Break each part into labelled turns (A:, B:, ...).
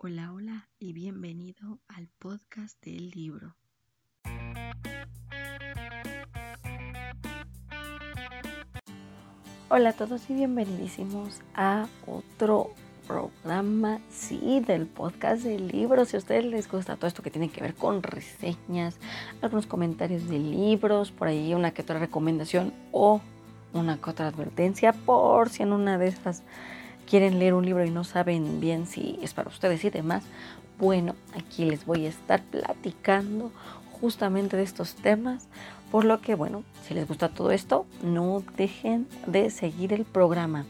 A: Hola, hola y bienvenido al podcast del libro. Hola a todos y bienvenidísimos a otro programa, sí, del podcast del libro. Si a ustedes les gusta todo esto que tiene que ver con reseñas, algunos comentarios de libros, por ahí una que otra recomendación o una que otra advertencia, por si en una de esas quieren leer un libro y no saben bien si es para ustedes y demás, bueno, aquí les voy a estar platicando justamente de estos temas. Por lo que, bueno, si les gusta todo esto, no dejen de seguir el programa.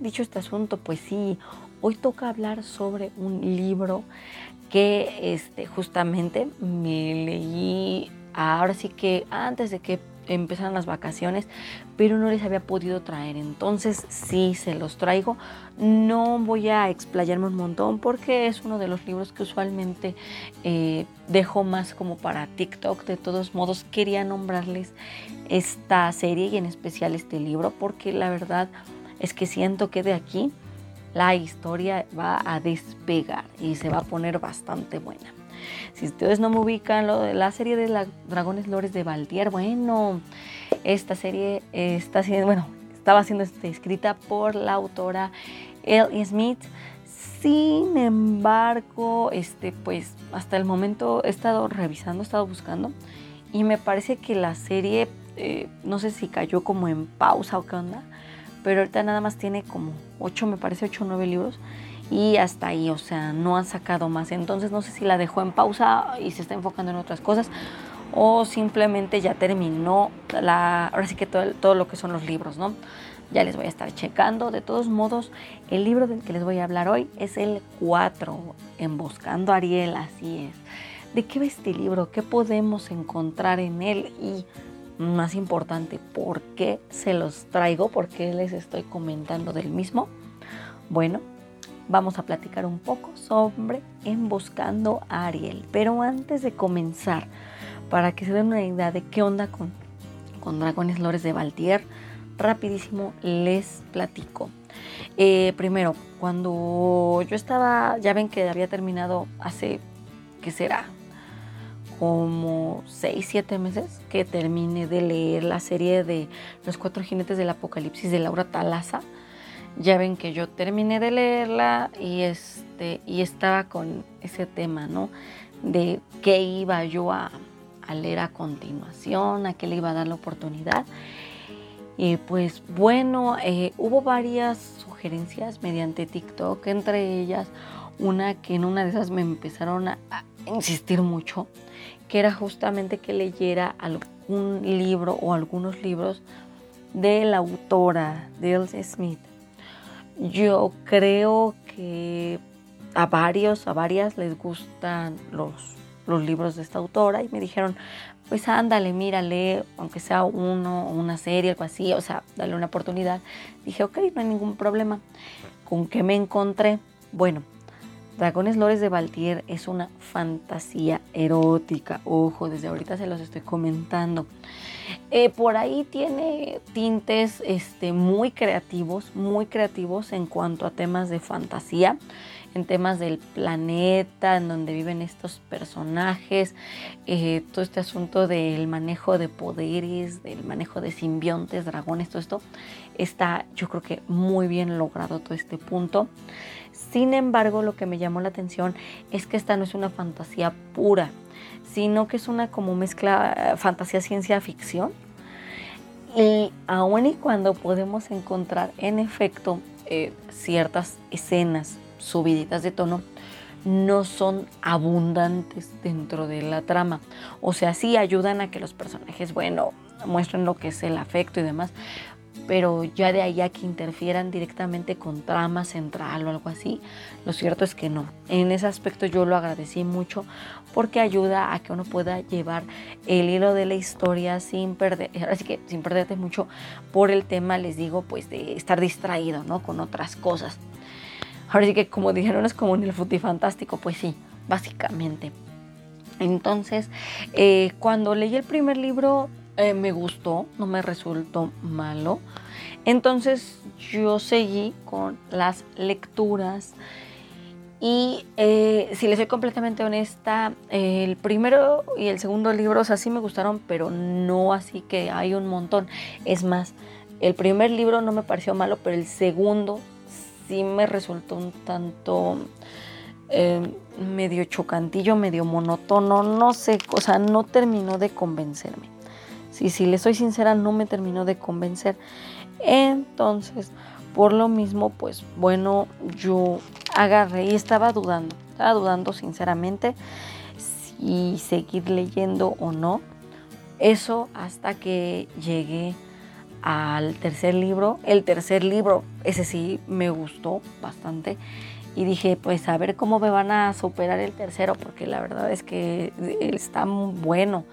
A: Dicho este asunto, pues sí, hoy toca hablar sobre un libro que este, justamente me leí ahora sí que antes de que empezaron las vacaciones, pero no les había podido traer. Entonces sí se los traigo. No voy a explayarme un montón porque es uno de los libros que usualmente eh, dejo más como para TikTok. De todos modos, quería nombrarles esta serie y en especial este libro porque la verdad es que siento que de aquí la historia va a despegar y se va a poner bastante buena. Si ustedes no me ubican, lo de la serie de Dragones Lores de Valtier, bueno, esta serie está siendo, bueno, estaba siendo este, escrita por la autora L. Smith. Sin embargo, este, pues hasta el momento he estado revisando, he estado buscando y me parece que la serie, eh, no sé si cayó como en pausa o qué onda, pero ahorita nada más tiene como ocho, me parece ocho o nueve libros y hasta ahí, o sea, no han sacado más. Entonces no sé si la dejó en pausa y se está enfocando en otras cosas o simplemente ya terminó la, ahora sí que todo, todo lo que son los libros, ¿no? Ya les voy a estar checando. De todos modos, el libro del que les voy a hablar hoy es el 4, Emboscando a Ariel, así es. ¿De qué va este libro? ¿Qué podemos encontrar en él? Y más importante, ¿por qué se los traigo? ¿Por qué les estoy comentando del mismo? Bueno, vamos a platicar un poco sobre Emboscando a Ariel. Pero antes de comenzar, para que se den una idea de qué onda con, con Dragones Lores de Valtier, rapidísimo les platico. Eh, primero, cuando yo estaba, ya ven que había terminado hace, ¿qué será? Como 6, 7 meses que terminé de leer la serie de Los Cuatro Jinetes del Apocalipsis de Laura Talaza ya ven que yo terminé de leerla y, este, y estaba con ese tema, ¿no? De qué iba yo a, leer a continuación, a qué le iba a dar la oportunidad. Y pues bueno, eh, hubo varias sugerencias mediante TikTok, entre ellas una que en una de esas me empezaron a, a insistir mucho, que era justamente que leyera algún libro o algunos libros de la autora, Elsa Smith. Yo creo que a varios, a varias les gustan los, los libros de esta autora y me dijeron, pues ándale, mírale, aunque sea uno o una serie, algo así, o sea, dale una oportunidad. Dije, ok, no hay ningún problema. ¿Con qué me encontré? Bueno, Dragones Lores de Valtier es una fantasía erótica. Ojo, desde ahorita se los estoy comentando. Eh, por ahí tiene tintes este, muy creativos, muy creativos en cuanto a temas de fantasía, en temas del planeta, en donde viven estos personajes, eh, todo este asunto del manejo de poderes, del manejo de simbiontes, dragones, todo esto está yo creo que muy bien logrado todo este punto. Sin embargo, lo que me llamó la atención es que esta no es una fantasía pura, sino que es una como mezcla eh, fantasía ciencia ficción. Y aun y cuando podemos encontrar en efecto eh, ciertas escenas subiditas de tono, no son abundantes dentro de la trama. O sea, sí ayudan a que los personajes, bueno, muestren lo que es el afecto y demás, pero ya de ahí a que interfieran directamente con trama central o algo así, lo cierto es que no. En ese aspecto yo lo agradecí mucho porque ayuda a que uno pueda llevar el hilo de la historia sin perder, así que sin perderte mucho por el tema, les digo, pues de estar distraído, ¿no? Con otras cosas. Ahora sí que como dijeron es como en el fantástico, pues sí, básicamente. Entonces, eh, cuando leí el primer libro, eh, me gustó, no me resultó malo. Entonces yo seguí con las lecturas Y eh, si les soy completamente honesta, el primero y el segundo libro, o sea, sí me gustaron, pero no así que hay un montón. Es más, el primer libro no me pareció malo, pero el segundo sí me resultó un tanto eh, medio chocantillo, medio monótono, no sé, o sea, no terminó de convencerme. Si, si le soy sincera, no me terminó de convencer. Entonces, por lo mismo, pues bueno, yo agarré y estaba dudando, estaba dudando sinceramente si seguir leyendo o no. Eso hasta que llegué al tercer libro. El tercer libro, ese sí me gustó bastante. Y dije, pues a ver cómo me van a superar el tercero, porque la verdad es que está muy bueno.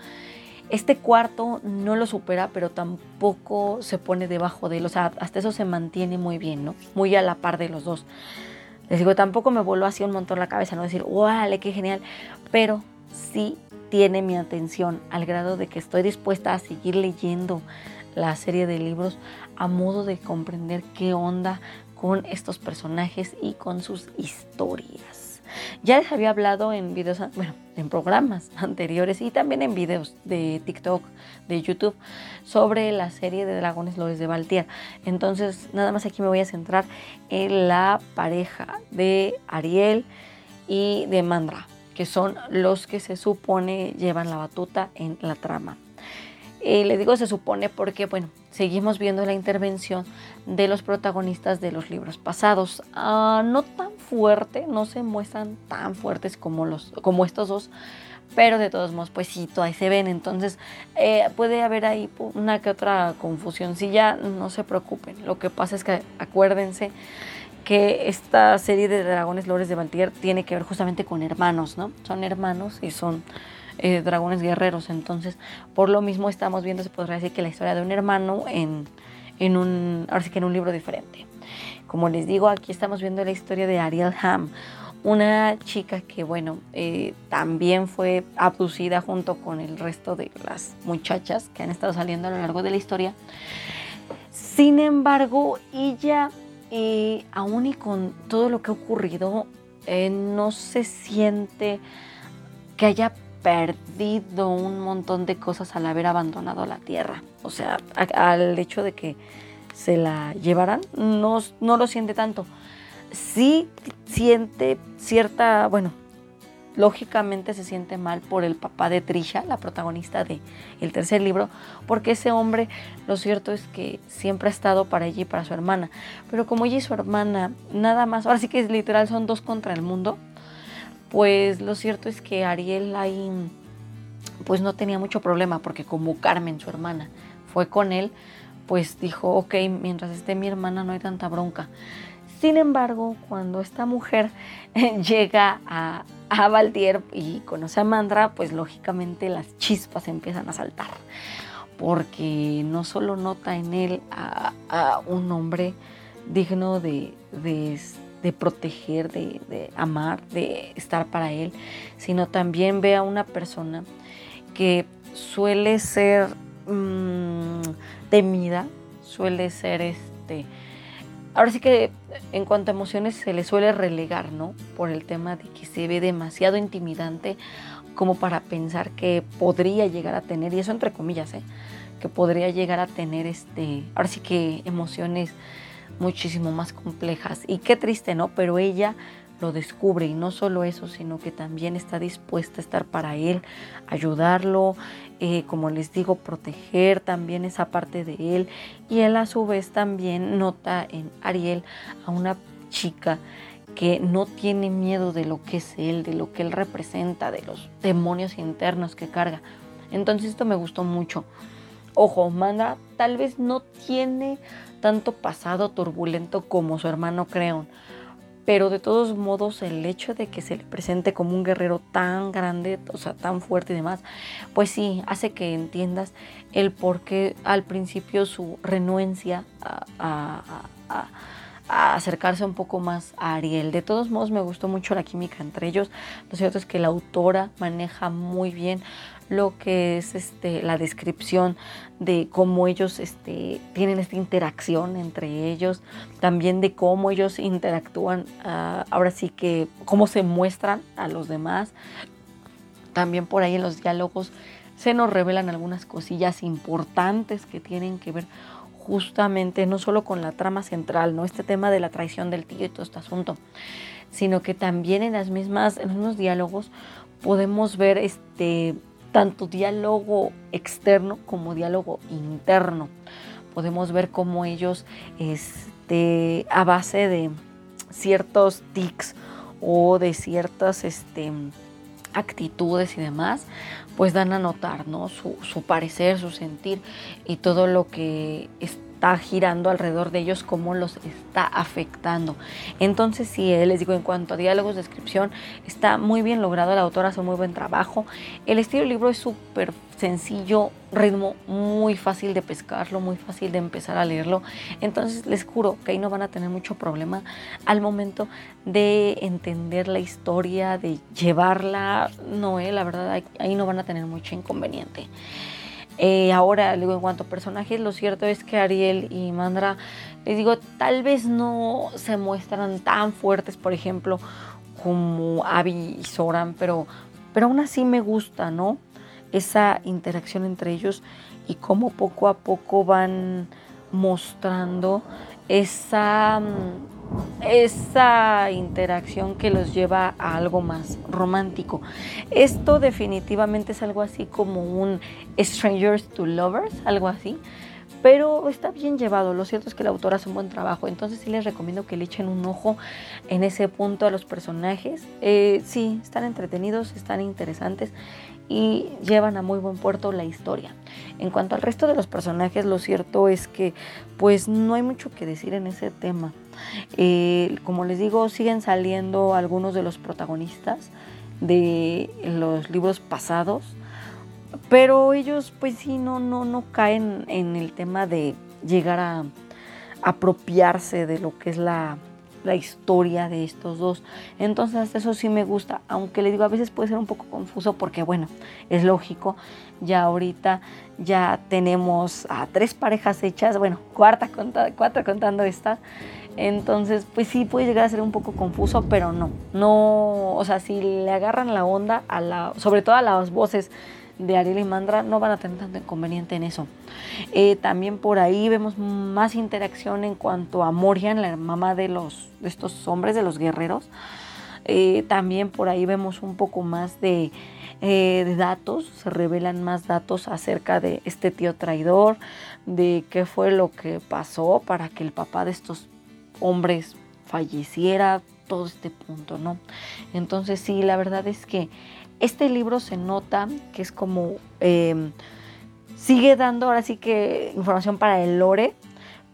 A: Este cuarto no lo supera, pero tampoco se pone debajo de él. O sea, hasta eso se mantiene muy bien, ¿no? Muy a la par de los dos. Les digo, tampoco me voló así un montón la cabeza, no decir, ¡wale, qué genial! Pero sí tiene mi atención al grado de que estoy dispuesta a seguir leyendo la serie de libros a modo de comprender qué onda con estos personajes y con sus historias. Ya les había hablado en videos, bueno, en programas anteriores y también en videos de TikTok, de YouTube, sobre la serie de Dragones Lores de Valtier. Entonces, nada más aquí me voy a centrar en la pareja de Ariel y de Mandra, que son los que se supone llevan la batuta en la trama. Y le digo se supone porque, bueno, seguimos viendo la intervención de los protagonistas de los libros pasados. Ah, no tan fuerte, no se muestran tan fuertes como, los, como estos dos, pero de todos modos, pues sí, todavía se ven. Entonces, eh, puede haber ahí una que otra confusión. Si ya no se preocupen, lo que pasa es que acuérdense que esta serie de dragones lores de Valtier tiene que ver justamente con hermanos, ¿no? Son hermanos y son eh, dragones guerreros. Entonces, por lo mismo estamos viendo, se podría decir que la historia de un hermano en, en un, ahora sí que en un libro diferente. Como les digo, aquí estamos viendo la historia de Ariel Ham, una chica que, bueno, eh, también fue abducida junto con el resto de las muchachas que han estado saliendo a lo largo de la historia. Sin embargo, ella, eh, aún y con todo lo que ha ocurrido, no se siente que haya perdido un montón de cosas al haber abandonado la tierra. O sea, al hecho de que se la llevaran, no, no lo siente tanto. Sí siente cierta, bueno, lógicamente se siente mal por el papá de Trisha, la protagonista del el tercer libro, porque ese hombre, lo cierto es que siempre ha estado para ella y para su hermana. Pero como ella y su hermana, nada más, ahora sí que es literal, son dos contra el mundo, pues lo cierto es que Ariel ahí pues no tenía mucho problema porque como Carmen, su hermana, fue con él, pues dijo, ok, mientras esté mi hermana no hay tanta bronca. Sin embargo, cuando esta mujer llega a, a y conoce a Mandra, pues lógicamente las chispas empiezan a saltar, porque no solo nota en él a, un hombre digno de, de de proteger, de, amar, de estar para él, sino también ve a una persona que suele ser mm, temida, suele ser este... Ahora sí que en cuanto a emociones se le suele relegar, ¿no? Por el tema de que se ve demasiado intimidante como para pensar que podría llegar a tener, y eso entre comillas, ¿eh? que podría llegar a tener este, ahora sí que emociones muchísimo más complejas. Y qué triste, ¿no? Pero ella lo descubre y no solo eso, sino que también está dispuesta a estar para él, ayudarlo, eh, como les digo, proteger también esa parte de él. Y él a su vez también nota en Ariel a una chica que no tiene miedo de lo que es él, de lo que él representa, de los demonios internos que carga. Entonces esto me gustó mucho. Ojo, Manda tal vez no tiene tanto pasado turbulento como su hermano Creon. Pero de todos modos, el hecho de que se le presente como un guerrero tan grande, o sea, tan fuerte y demás, pues sí, hace que entiendas el por qué al principio su renuencia a, a acercarse un poco más a Ariel. De todos modos, me gustó mucho la química entre ellos. Lo cierto es que la autora maneja muy bien lo que es este, la descripción de cómo ellos este, tienen esta interacción entre ellos, también de cómo ellos interactúan, uh, ahora sí que cómo se muestran a los demás. También por ahí en los diálogos se nos revelan algunas cosillas importantes que tienen que ver justamente no solo con la trama central, no este tema de la traición del tío y todo este asunto, sino que también en las mismas en los mismos diálogos podemos ver este tanto diálogo externo como diálogo interno. Podemos ver cómo ellos este, a base de ciertos tics o de ciertas este, actitudes y demás, pues dan a notar ¿no? su, su parecer, su sentir y todo lo que está girando alrededor de ellos, cómo los está afectando. Entonces, sí, eh, les digo, en cuanto a diálogos, descripción, está muy bien logrado, la autora hace muy buen trabajo. El estilo del libro es súper sencillo, ritmo muy fácil de pescarlo, muy fácil de empezar a leerlo. Entonces les juro que ahí no van a tener mucho problema al momento de entender la historia, de llevarla. No, eh, la verdad, ahí no van a tener mucho inconveniente. Eh, ahora, digo, en cuanto a personajes, lo cierto es que Ariel y Mandra, les digo, tal vez no se muestran tan fuertes, por ejemplo, como Abby y Soran, pero, pero aún así me gusta, ¿no? esa interacción entre ellos y cómo poco a poco van mostrando esa, mm, esa interacción que los lleva a algo más romántico. Esto definitivamente es algo así como un Strangers to Lovers, algo así. Pero está bien llevado, lo cierto es que la autora hace un buen trabajo, entonces sí les recomiendo que le echen un ojo en ese punto a los personajes. Eh, sí, están entretenidos, están interesantes y llevan a muy buen puerto la historia. En cuanto al resto de los personajes, lo cierto es que pues no hay mucho que decir en ese tema. Eh, como les digo, siguen saliendo algunos de los protagonistas de los libros pasados, pero ellos pues sí no, no, no caen en el tema de llegar a apropiarse de lo que es la la historia de estos dos. Entonces eso sí me gusta, aunque le digo a veces puede ser un poco confuso porque bueno, es lógico, ya ahorita ya tenemos a tres parejas hechas, bueno, cuarta cuatro contando esta. Entonces, pues sí puede llegar a ser un poco confuso, pero no, no, o sea, si le agarran la onda a la, sobre todo a las voces de Ariel y Mandra no van a tener tanto inconveniente en eso. Eh, también por ahí vemos más interacción en cuanto a Morian, la mamá de, los, de estos hombres, de los guerreros. Eh, también por ahí vemos un poco más de, eh, de, datos, se revelan más datos acerca de este tío traidor, de qué fue lo que pasó para que el papá de estos hombres falleciera, todo este punto, ¿no? Entonces sí, la verdad es que este libro se nota que es como, em, sigue dando ahora sí que información para el lore,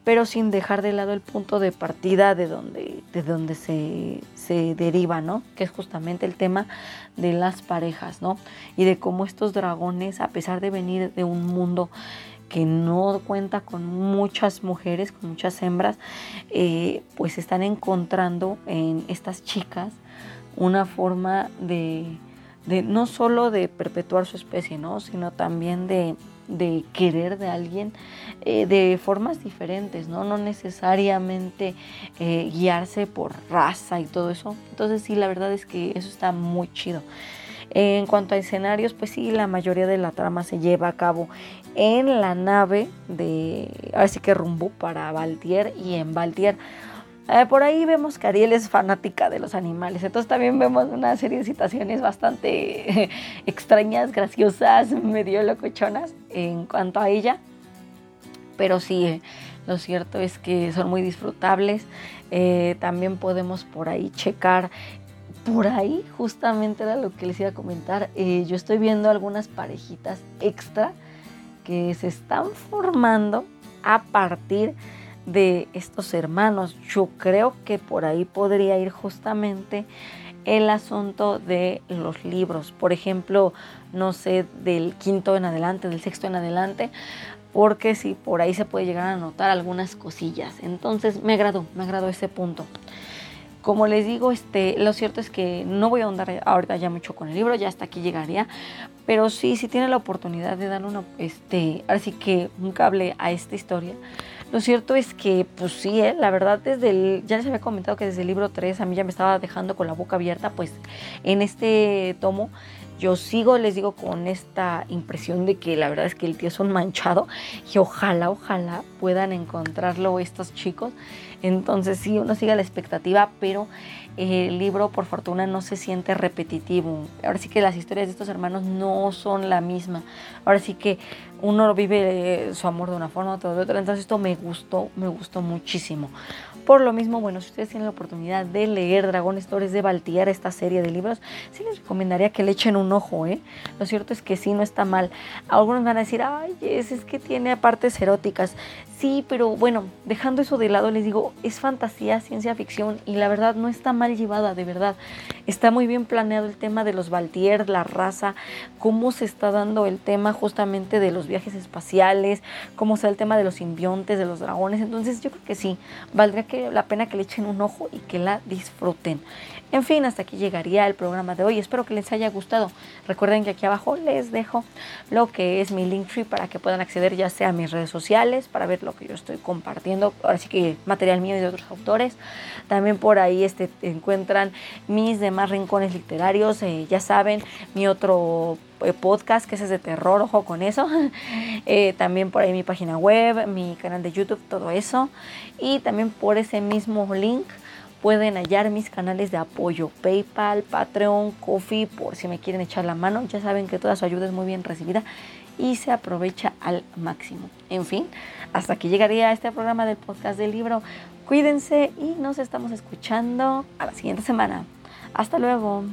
A: pero sin dejar de lado el punto de partida de donde, de donde se, se, deriva, ¿no? Que es justamente el tema de las parejas, ¿no? Y de cómo estos dragones, a pesar de venir de un mundo que no cuenta con muchas mujeres, con muchas hembras, eh, pues están encontrando en estas chicas una forma de de no solo de perpetuar su especie, ¿no? sino también de, querer de alguien eh, de formas diferentes, ¿no? No necesariamente eh, guiarse por raza y todo eso. Entonces sí, la verdad es que eso está muy chido. En cuanto a escenarios, pues sí, la mayoría de la trama se lleva a cabo en la nave de, ahora sí que rumbo para Valtier y en Valtier eh, por ahí vemos que Ariel es fanática de los animales, entonces también vemos una serie de situaciones bastante extrañas, graciosas, medio locochonas en cuanto a ella. Pero sí, eh, lo cierto es que son muy disfrutables. Eh, también podemos por ahí checar por ahí justamente era lo que les iba a comentar. yo estoy viendo algunas parejitas extra que se están formando a partir de estos hermanos. Yo creo que por ahí podría ir justamente el asunto de los libros. Por ejemplo, no sé, del quinto en adelante, del sexto en adelante, porque si por ahí se puede llegar a notar algunas cosillas. Entonces me agradó, me agradó ese punto. Como les digo, este, lo cierto es que no voy a ahondar ahorita ya mucho con el libro, ya hasta aquí llegaría, pero sí, si tiene la oportunidad de dar una, este, así que un cable a esta historia, lo cierto es que, pues sí, ¿eh? la verdad, desde el, ya les había comentado que desde el libro 3 a mí ya me estaba dejando con la boca abierta, pues en este tomo yo sigo, les digo, con esta impresión de que la verdad es que el tío es un manchado y ojalá, ojalá puedan encontrarlo estos chicos. Entonces sí, uno sigue la expectativa, pero el libro por fortuna no se siente repetitivo. Ahora sí que las historias de estos hermanos no son la misma. Ahora sí que uno vive su amor de una forma, otro de otra. Entonces esto me gustó, me gustó muchísimo. Por lo mismo, bueno, si ustedes tienen la oportunidad de leer Dragón Stories de Baltier, esta serie de libros, sí les recomendaría que le echen un ojo, ¿eh? Lo cierto es que sí, no está mal. Algunos van a decir, ay, es, es que tiene partes eróticas. Sí, pero bueno, dejando eso de lado, les digo, es fantasía, ciencia ficción y la verdad no está mal llevada, de verdad. Está muy bien planeado el tema de los Baltier, la raza, cómo se está dando el tema justamente de los viajes espaciales, cómo está el tema de los simbiontes, de los dragones. Entonces yo creo que sí, valdría que, la pena que le echen un ojo y que la disfruten. En fin, hasta aquí llegaría el programa de hoy. Espero que les haya gustado. Recuerden que aquí abajo les dejo lo que es mi link tree para que puedan acceder ya sea a mis redes sociales para ver lo que yo estoy compartiendo. Ahora sí que material mío y de otros autores. También por ahí este, encuentran mis demás rincones literarios. Eh, ya saben, mi otro podcast que es de terror, ojo con eso. Eh, también por ahí mi página web, mi canal de YouTube, todo eso. Y también por ese mismo link pueden hallar mis canales de apoyo, PayPal, Patreon, Coffee, por si me quieren echar la mano. Ya saben que toda su ayuda es muy bien recibida y se aprovecha al máximo. En fin, hasta aquí llegaría este programa del podcast del libro. Cuídense y nos estamos escuchando a la siguiente semana. Hasta luego.